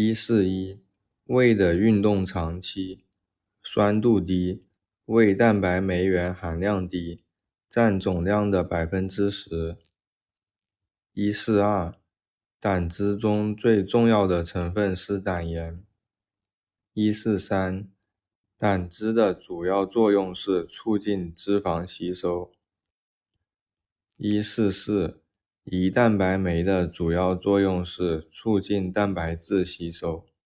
一四一，胃的运动长期，酸度低，胃蛋白酶原含量低，占总量的百分之十。一四二，胆汁中最重要的成分是胆盐。一四三，胆汁的主要作用是促进脂肪吸收。一四四，胰蛋白酶的主要作用是促进蛋白质吸收。